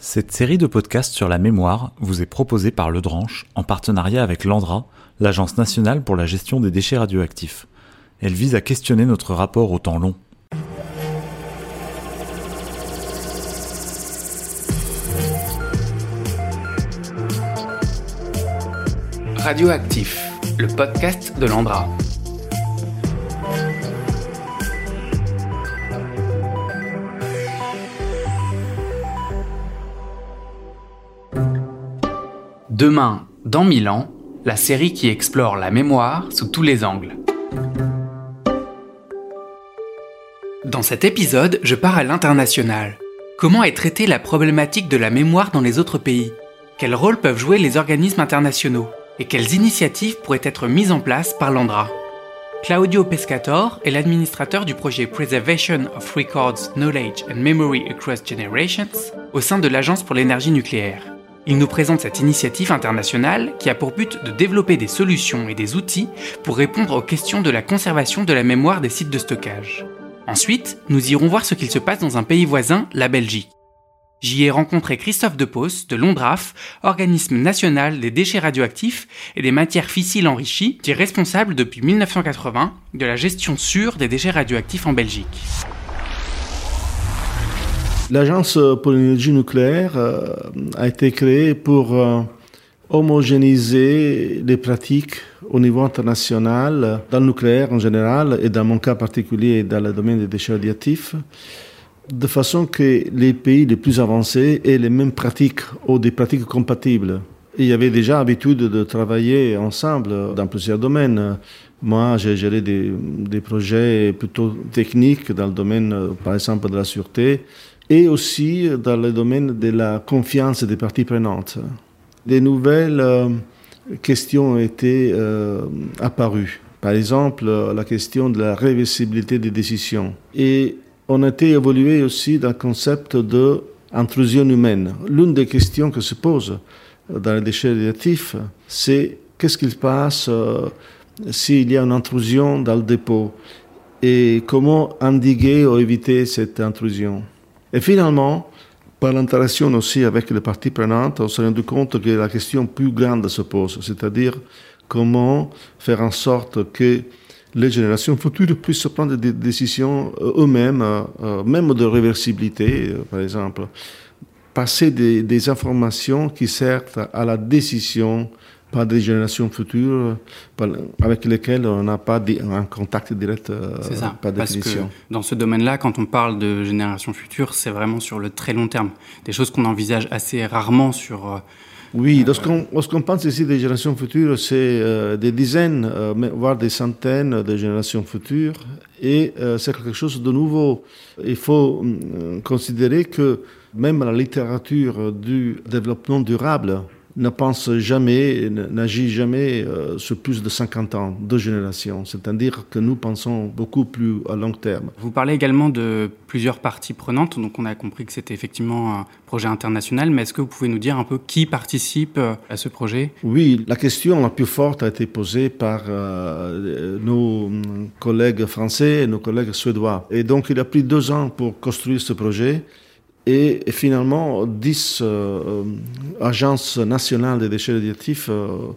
Cette série de podcasts sur la mémoire vous est proposée par Le Dranche en partenariat avec l'ANDRA, l'Agence nationale pour la gestion des déchets radioactifs. Elle vise à questionner notre rapport au temps long. Radioactif, le podcast de l'Andra. Demain, dans mille ans, la série qui explore la mémoire sous tous les angles. Dans cet épisode, je pars à l'international. Comment est traitée la problématique de la mémoire dans les autres pays? Quel rôle peuvent jouer les organismes internationaux? Et quelles initiatives pourraient être mises en place par l'ANDRA? Claudio Pescator est l'administrateur du projet Preservation of Records, Knowledge and Memory Across Generations au sein de l'Agence pour l'énergie nucléaire. Il nous présente cette initiative internationale qui a pour but de développer des solutions et des outils pour répondre aux questions de la conservation de la mémoire des sites de stockage. Ensuite, nous irons voir ce qu'il se passe dans un pays voisin, la Belgique. J'y ai rencontré Christophe Depos de l'ONDRAF, organisme national des déchets radioactifs et des matières fissiles enrichies, qui est responsable depuis 1980 de la gestion sûre des déchets radioactifs en Belgique. L'Agence pour l'énergie nucléaire euh, a été créée pour euh, homogénéiser les pratiques au niveau international, dans le nucléaire en général, et dans mon cas particulier dans le domaine des déchets radioactifs, de façon que les pays les plus avancés aient les mêmes pratiques ou des pratiques compatibles. il y avait déjà l'habitude de travailler ensemble dans plusieurs domaines. Moi, j'ai géré des, des, projets plutôt techniques dans le domaine, par exemple, de la sûreté et aussi dans le domaine de la confiance des parties prenantes. Des nouvelles euh, questions ont été euh, apparues. Par exemple, la question de la réversibilité des décisions. Et on a été évolué aussi dans le concept d'intrusion humaine. L'une des questions que se pose dans les déchets radioactifs, c'est qu'est-ce qu'il se passe euh, s'il y a une intrusion dans le dépôt? Et comment endiguer ou éviter cette intrusion? Et finalement, par l'interaction aussi avec les parties prenantes, on s'est rendu compte que la question plus grande se pose, c'est-à-dire comment faire en sorte que les générations futures puissent prendre des décisions euh, eux-mêmes, euh, même de réversibilité, euh, par exemple. Passer des, des, informations qui servent à la décision pas des générations futures avec lesquelles on n'a pas un contact direct, euh, c'est ça, pas parce que dans ce domaine-là, quand on parle de générations futures, c'est vraiment sur le très long terme. Des choses qu'on envisage assez rarement sur... Euh, oui, lorsqu'on, lorsqu'on pense ici des générations futures, c'est euh, des dizaines, voire des centaines de générations futures, et c'est quelque chose de nouveau. Il faut considérer que même la littérature du développement durable, ne pense jamais, n'agit jamais euh, sur plus de 50 ans, deux générations. C'est-à-dire que nous pensons beaucoup plus à long terme. Vous parlez également de plusieurs parties prenantes, donc on a compris que c'était effectivement un projet international, mais est-ce que vous pouvez nous dire un peu qui participe euh, à ce projet? Oui, la question la plus forte a été posée par euh, nos collègues français et nos collègues suédois. Et donc il a pris deux ans pour construire ce projet. Et, finalement, dix euh, agences nationales des déchets radioactifs, euh,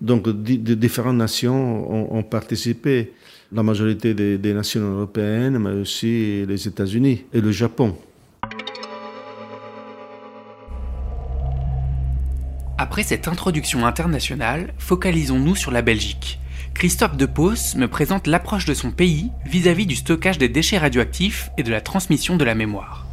donc de différentes nations, ont, participé. La majorité des, nations européennes, mais aussi les États-Unis et le Japon. Après cette introduction internationale, focalisons-nous sur la Belgique. Christophe Depos me présente l'approche de son pays vis-à-vis -vis du stockage des déchets radioactifs et de la transmission de la mémoire.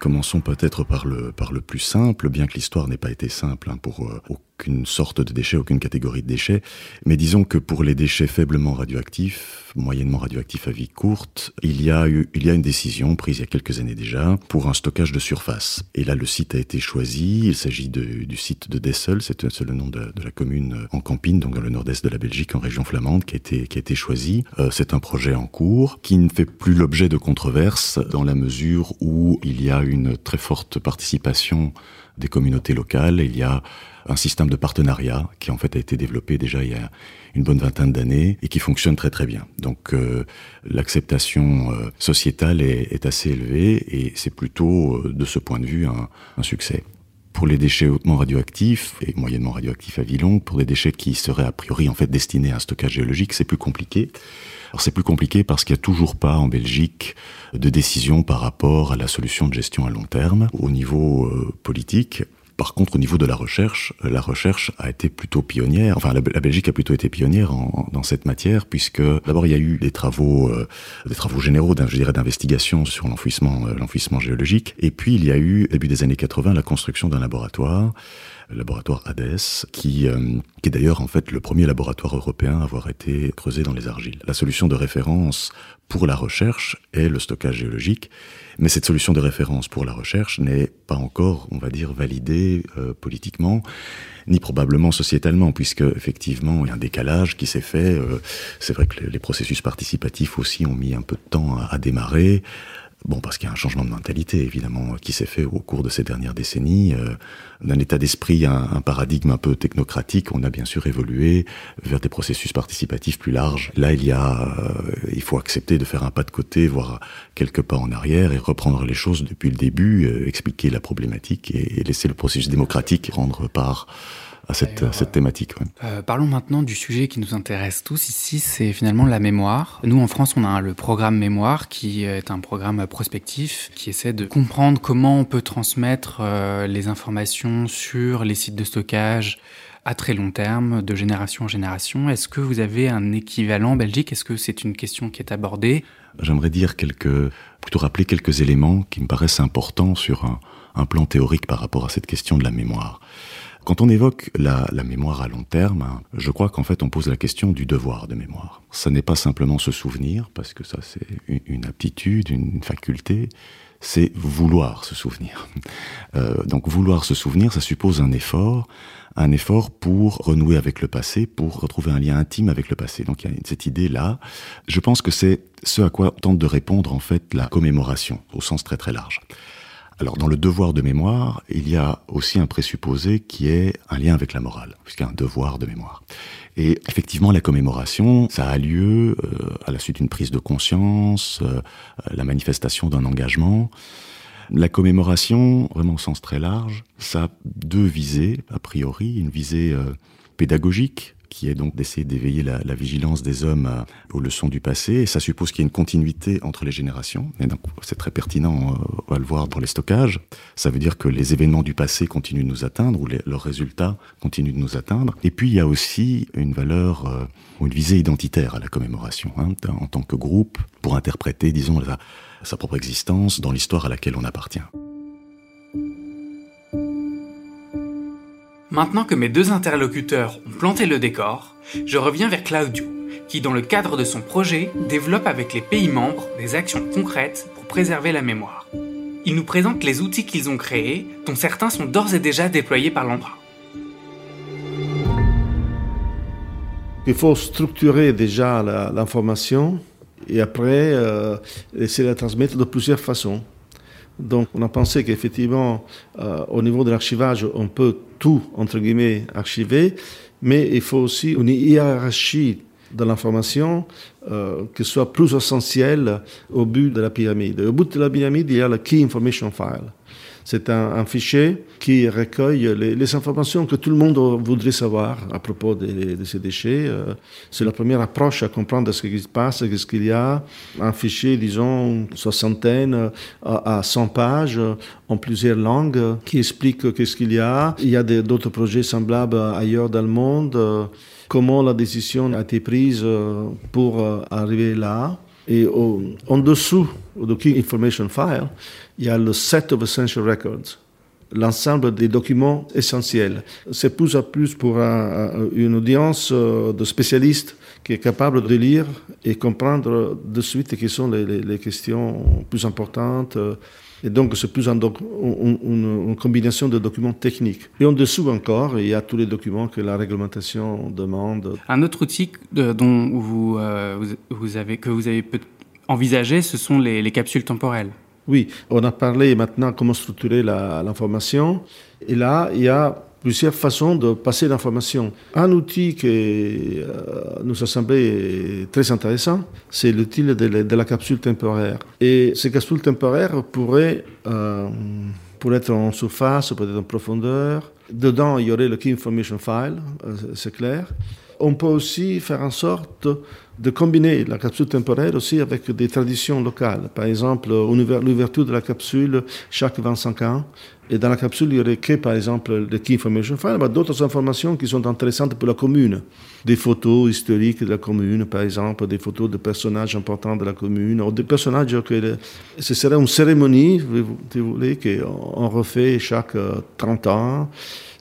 Commençons peut-être par le, par le plus simple, bien que l'histoire n'ait pas été simple hein, pour euh, aucune sorte de déchet, aucune catégorie de déchets. Mais disons que pour les déchets faiblement radioactifs, moyennement radioactifs à vie courte, il y a eu, il y a une décision prise il y a quelques années déjà pour un stockage de surface. Et là, le site a été choisi. Il s'agit du site de Dessel, c'est le nom de, de, la commune en Campine, donc dans le nord-est de la Belgique, en région flamande, qui a été, qui a été choisi. Euh, c'est un projet en cours qui ne fait plus l'objet de controverses dans la mesure où il y a une très forte participation des communautés locales, il y a un système de partenariat qui en fait a été développé déjà il y a une bonne vingtaine d'années et qui fonctionne très très bien. Donc euh, l'acceptation euh, sociétale est, assez élevée et c'est plutôt euh, de ce point de vue un, succès. Pour les déchets hautement radioactifs et moyennement radioactifs à vie pour des déchets qui seraient a priori en fait destinés à un stockage géologique, c'est plus compliqué. Alors c'est plus compliqué parce qu'il n'y a toujours pas en Belgique de décision par rapport à la solution de gestion à long terme. Au niveau euh, politique, par contre, au niveau de la recherche, euh, la recherche a été plutôt pionnière. Enfin, la, Belgique a plutôt été pionnière en, dans cette matière, puisque d'abord il y a eu des travaux, euh, des travaux généraux, je dirais, d'investigation sur l'enfouissement, euh, l'enfouissement géologique. Et puis il y a eu, début des années 80, la construction d'un laboratoire laboratoire HADES, qui, euh, qui est d'ailleurs en fait le premier laboratoire européen à avoir été creusé dans les argiles. La solution de référence pour la recherche est le stockage géologique, mais cette solution de référence pour la recherche n'est pas encore, on va dire, validée euh, politiquement, ni probablement sociétalement, puisque effectivement il y a un décalage qui s'est fait. Euh, c'est vrai que les processus participatifs aussi ont mis un peu de temps à, à démarrer. Bon, parce qu'il y a un changement de mentalité, évidemment, qui s'est fait au cours de ces dernières décennies. Euh, d'un état d'esprit, un, paradigme un peu technocratique, on a bien sûr évolué vers des processus participatifs plus larges. Là, il y a, euh, il faut accepter de faire un pas de côté, voire quelques pas en arrière, et reprendre les choses depuis le début, euh, expliquer la problématique et, et laisser le processus démocratique prendre part à cette, cette thématique. Ouais. Euh, parlons maintenant du sujet qui nous intéresse tous ici, c'est finalement la mémoire. Nous, en France, on a le programme Mémoire, qui est un programme prospectif, qui essaie de comprendre comment on peut transmettre euh, les informations sur les sites de stockage à très long terme, de génération en génération. Est-ce que vous avez un équivalent en Belgique? Est-ce que c'est une question qui est abordée? J'aimerais dire quelques, plutôt rappeler quelques éléments qui me paraissent importants sur un, un plan théorique par rapport à cette question de la mémoire. Quand on évoque la, mémoire à long terme, je crois qu'en fait on pose la question du devoir de mémoire. Ça n'est pas simplement se souvenir, parce que ça c'est une aptitude, une faculté, c'est vouloir se souvenir. Euh, donc vouloir se souvenir, ça suppose un effort, un effort pour renouer avec le passé, pour retrouver un lien intime avec le passé. Donc il y a cette idée-là. Je pense que c'est ce à quoi tente de répondre en fait la commémoration, au sens très très large. Alors dans le devoir de mémoire, il y a aussi un présupposé qui est un lien avec la morale, puisqu'il y a un devoir de mémoire. Et effectivement, la commémoration, ça a lieu euh, à la suite d'une prise de conscience, euh, la manifestation d'un engagement. La commémoration, vraiment au sens très large, ça a deux visées, a priori, une visée euh, pédagogique, qui est donc d'essayer d'éveiller la, la, vigilance des hommes à, aux leçons du passé. Et ça suppose qu'il y ait une continuité entre les générations. Et donc, c'est très pertinent, euh, on va le voir pour les stockages. Ça veut dire que les événements du passé continuent de nous atteindre, ou les, leurs résultats continuent de nous atteindre. Et puis, il y a aussi une valeur, euh, une visée identitaire à la commémoration, hein, en tant que groupe, pour interpréter, disons, sa, sa propre existence dans l'histoire à laquelle on appartient. Maintenant que mes deux interlocuteurs ont planté le décor, je reviens vers Claudio, qui dans le cadre de son projet développe avec les pays membres des actions concrètes pour préserver la mémoire. Il nous présente les outils qu'ils ont créés, dont certains sont d'ores et déjà déployés par l'Andra. Il faut structurer déjà l'information et après euh, essayer de la transmettre de plusieurs façons. Donc on a pensé qu'effectivement, euh, au niveau de l'archivage, on peut tout, entre guillemets, archiver, mais il faut aussi une hiérarchie de l'information euh, qui soit plus essentielle au but de la pyramide. Au bout de la pyramide, il y a le Key Information File. C'est un, fichier qui recueille les, informations que tout le monde voudrait savoir à propos de, ces déchets. Euh, c'est la première approche à comprendre ce qui se passe, ce qu'il y a. Un fichier, disons, soixantaine à, à 100 pages en plusieurs langues qui explique qu'est-ce qu'il y a. Il y a d'autres projets semblables ailleurs dans le monde. Comment la décision a été prise pour arriver là. Et en dessous du Key Information File, il y a le set of essential records, l'ensemble des documents essentiels. C'est plus à plus pour un, une audience de spécialistes qui est capable de lire et comprendre de suite quelles sont les, les, les questions plus importantes. Et donc, c'est plus un une, une, combinaison de documents techniques. Et en dessous encore, il y a tous les documents que la réglementation demande. Un autre outil dont vous, euh, vous avez, que vous avez envisagé, ce sont les, les capsules temporelles. Oui, on a parlé maintenant comment structurer l'information. Et là, il y a plusieurs façons de passer l'information. Un outil qui euh, nous a semblé très intéressant, c'est l'outil de, la capsule temporaire. Et ces capsules temporaires pourraient, euh, être en surface, peut-être en profondeur. Dedans, il y aurait le Key Information File, euh, c'est clair. On peut aussi faire en sorte de combiner la capsule temporaire aussi avec des traditions locales. Par exemple, l'ouverture de la capsule chaque 25 ans. Et dans la capsule, il y aurait que, par exemple, le Key Information File, mais d'autres informations qui sont intéressantes pour la commune. Des photos historiques de la commune, par exemple, des photos de personnages importants de la commune, ou des personnages que ce serait une cérémonie, si vous voulez, qu'on refait chaque 30 euh, ans,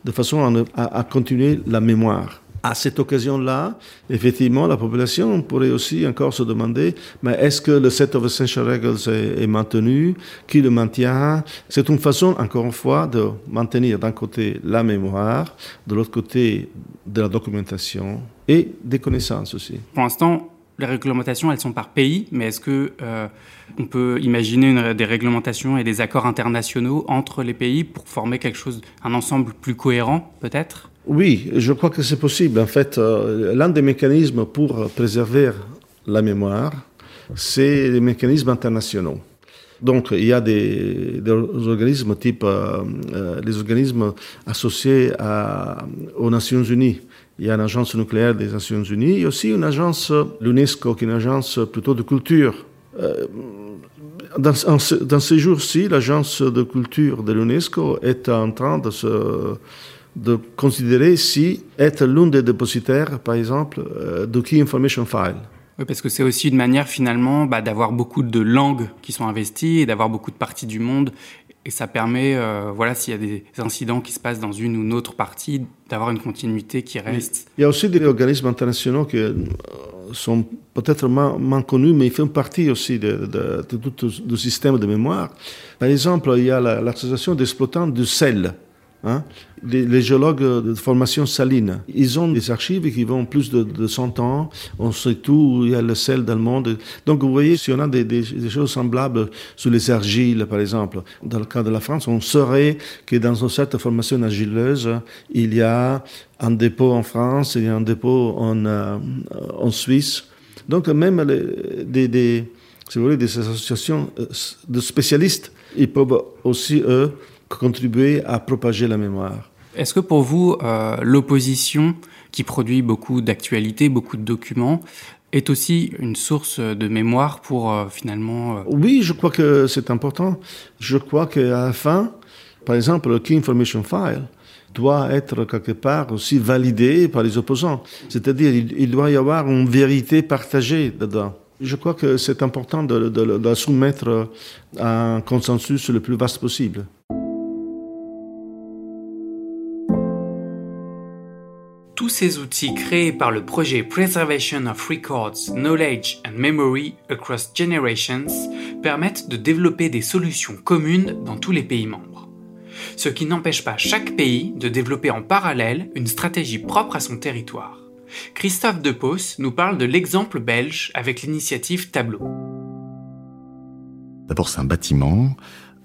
de façon à continuer la mémoire à cette occasion-là, effectivement, la population pourrait aussi encore se demander, mais est-ce que le set of essential regles est, maintenu? Qui le maintient? C'est une façon, encore une fois, de maintenir d'un côté la mémoire, de l'autre côté de la documentation et des connaissances aussi. Pour l'instant, les réglementations, elles sont par pays, mais est-ce que euh, on peut imaginer des réglementations et des accords internationaux entre les pays pour former quelque chose, un ensemble plus cohérent, peut-être? Oui, je crois que c'est possible. En fait, euh, l'un des mécanismes pour préserver la mémoire, c'est les mécanismes internationaux. Donc, il y a des, organismes type euh, euh, organismes associés aux Nations Unies. Il y a l'agence nucléaire des Nations Unies, et aussi une agence, l'UNESCO, qui est une agence plutôt de culture. dans ces jours-ci, l'agence de culture de l'UNESCO est en train de se de considérer si être l'un des dépositaires, par exemple, euh, de Key Information File. Oui, parce que c'est aussi une manière finalement bah, d'avoir beaucoup de langues qui sont investies et d'avoir beaucoup de parties du monde. Et ça permet, euh, voilà, s'il y a des incidents qui se passent dans une ou une autre partie, d'avoir une continuité qui reste. Il y a aussi des organismes internationaux qui euh, sont peut-être moins, connus, mais ils font partie aussi de, tout le système de mémoire. Par exemple, il y a l'association d'exploitants du sel. Hein? Les, géologues de formation saline, ils ont des archives qui vont plus de, 100 ans. On sait tout, il y a le sel dans le monde. Donc vous voyez, si on a des, choses semblables sur les argiles, par exemple, dans le cas de la France, on saurait que dans une certaine formation argileuse, il y a un dépôt en France, il y a un dépôt en, euh, en Suisse. Donc même des, des, si vous voulez, des associations euh, de spécialistes, ils peuvent aussi, eux, contribuer à propager la mémoire. Est-ce que pour vous, euh, l'opposition, qui produit beaucoup d'actualités, beaucoup de documents, est aussi une source de mémoire pour euh, finalement... Euh, oui, je crois que c'est important. Je crois qu'à la fin, par exemple, le Key Information File doit être quelque part aussi validé par les opposants. C'est-à-dire, il, doit y avoir une vérité partagée dedans. Je crois que c'est important de, de, de soumettre à un consensus le plus vaste possible. Tous ces outils créés par le projet Preservation of Records, Knowledge and Memory Across Generations permettent de développer des solutions communes dans tous les pays membres. Ce qui n'empêche pas chaque pays de développer en parallèle une stratégie propre à son territoire. Christophe Depos nous parle de l'exemple belge avec l'initiative Tableau. D'abord, c'est un bâtiment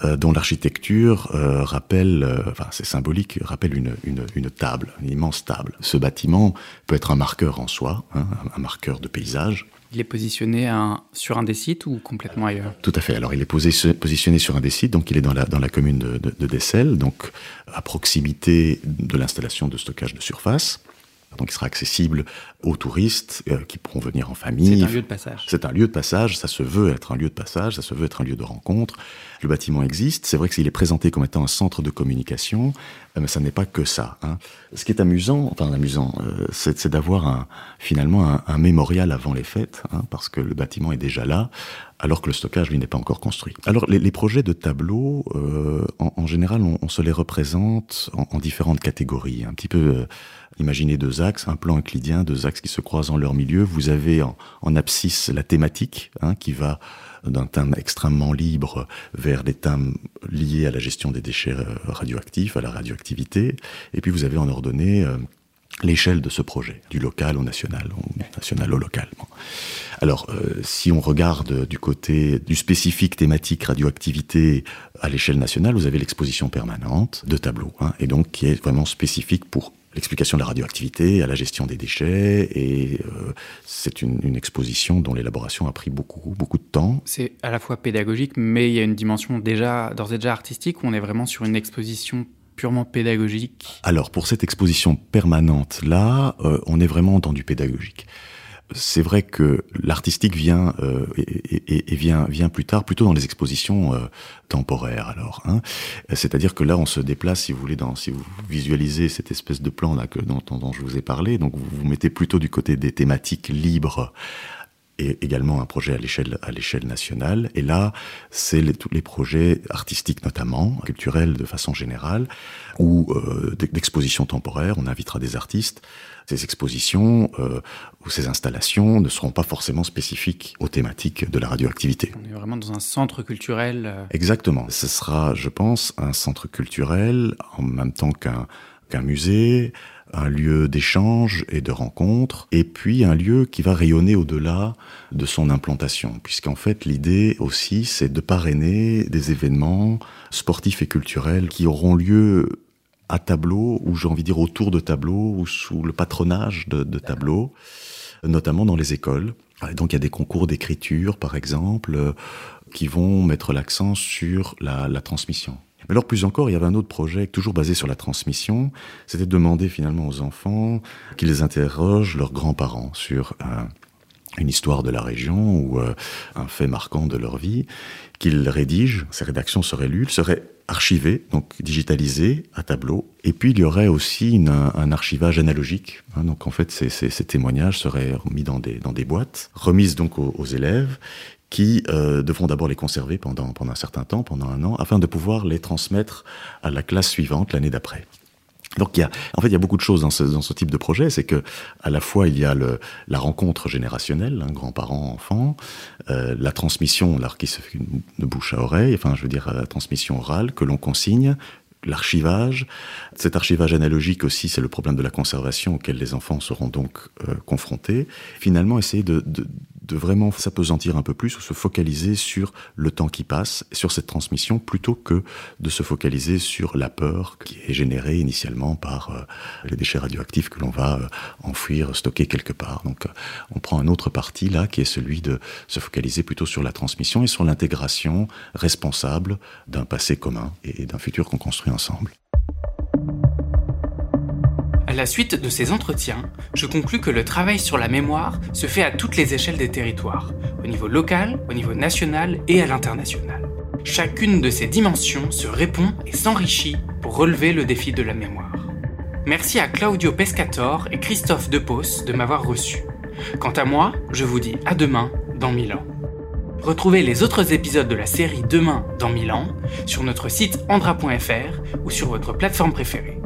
euh, dont l'architecture euh, rappelle, euh, enfin c'est symbolique, rappelle une, une, une, table, une immense table. Ce bâtiment peut être un marqueur en soi, hein, un marqueur de paysage. Il est positionné un, sur un des sites ou complètement ailleurs? Tout à fait. Alors il est posé, positionné sur un des sites, donc il est dans la, dans la commune de, de, de Dessel, donc à proximité de l'installation de stockage de surface. Donc il sera accessible aux touristes euh, qui pourront venir en famille. C'est un lieu de passage. C'est un lieu de passage, ça se veut être un lieu de passage, ça se veut être un lieu de rencontre. Le bâtiment existe, c'est vrai qu'il est présenté comme étant un centre de communication, euh, mais ça n'est pas que ça. Hein. Ce qui est amusant, enfin amusant, euh, c'est d'avoir un, finalement un, un, mémorial avant les fêtes, hein, parce que le bâtiment est déjà là, alors que le stockage, lui, n'est pas encore construit. Alors, les, les projets de tableaux, euh, en, en, général, on, on, se les représente en, en, différentes catégories. Un petit peu, imaginez deux axes, un plan euclidien, deux axes qui se croisent en leur milieu. Vous avez en, abscisse la thématique, hein, qui va d'un thème extrêmement libre vers des thèmes liés à la gestion des déchets euh, radioactifs, à la radioactivité. Et puis vous avez en ordonnée euh, l'échelle de ce projet, du local au national, ou national au local. Alors, euh, si on regarde du côté du spécifique thématique radioactivité à l'échelle nationale, vous avez l'exposition permanente de tableaux, hein, et donc qui est vraiment spécifique pour l'explication de la radioactivité, à la gestion des déchets, et euh, c'est une, exposition dont l'élaboration a pris beaucoup, beaucoup de temps. C'est à la fois pédagogique, mais il y a une dimension déjà, d'ores et déjà artistique, où on est vraiment sur une exposition purement pédagogique Alors, pour cette exposition permanente-là, euh, on est vraiment dans du pédagogique. C'est vrai que l'artistique vient euh, et, et, vient vient plus tard, plutôt dans les expositions euh, temporaires. Alors, hein. c'est-à-dire que là, on se déplace, si vous voulez, dans, si vous visualisez cette espèce de plan là que dont, dont je vous ai parlé, donc vous vous mettez plutôt du côté des thématiques libres et également un projet à l'échelle à l'échelle nationale. Et là, c'est les, tous les projets artistiques notamment, culturels de façon générale, ou euh, d'exposition temporaire. On invitera des artistes. Ces expositions euh, ou ces installations ne seront pas forcément spécifiques aux thématiques de la radioactivité. On est vraiment dans un centre culturel. Euh... Exactement. Ce sera, je pense, un centre culturel en même temps qu'un qu'un musée, un lieu d'échange et de rencontre, et puis un lieu qui va rayonner au-delà de son implantation, puisqu'en fait l'idée aussi c'est de parrainer des événements sportifs et culturels qui auront lieu à tableau, ou j'ai envie de dire autour de tableau, ou sous le patronage de, de tableau, notamment dans les écoles. Donc il y a des concours d'écriture, par exemple, qui vont mettre l'accent sur la, la transmission. Mais alors plus encore, il y avait un autre projet, toujours basé sur la transmission, c'était de demander finalement aux enfants qu'ils interrogent leurs grands-parents sur euh, une histoire de la région ou euh, un fait marquant de leur vie, qu'ils rédigent, ces rédactions seraient lues, seraient archivées, donc digitalisées à tableau, et puis il y aurait aussi un archivage analogique, hein, donc en fait ces, témoignages seraient mis dans des, boîtes, remises donc aux élèves, qui euh, devront d'abord les conserver pendant, pendant un certain temps, pendant un an, afin de pouvoir les transmettre à la classe suivante l'année d'après. Donc il y a, en fait, il y a beaucoup de choses dans ce, type de projet. C'est que à la fois il y a la rencontre générationnelle, hein, grands-parents, enfants, euh, la transmission, là, qui se fait de bouche à oreille, enfin, je veux dire la transmission orale que l'on consigne, l'archivage. Cet archivage analogique aussi, c'est le problème de la conservation auquel les enfants seront donc euh, confrontés. Finalement, essayer de, de vraiment s'apesantir un peu plus ou se focaliser sur le temps qui passe, sur cette transmission, plutôt que de se focaliser sur la peur qui est générée initialement par euh, les déchets radioactifs que l'on va euh, enfouir, stocker quelque part. Donc euh, on prend un autre parti là qui est celui de se focaliser plutôt sur la transmission et sur l'intégration responsable d'un passé commun et d'un futur qu'on construit ensemble. À la suite de ces entretiens, je conclus que le travail sur la mémoire se fait à toutes les échelles des territoires, au niveau local, au niveau national et à l'international. Chacune de ces dimensions se répond et s'enrichit pour relever le défi de la mémoire. Merci à Claudio Pescator et Christophe Depos de m'avoir reçu. Quant à moi, je vous dis à demain dans mille ans. Retrouvez les autres épisodes de la série Demain dans mille ans sur notre site andra.fr ou sur votre plateforme préférée.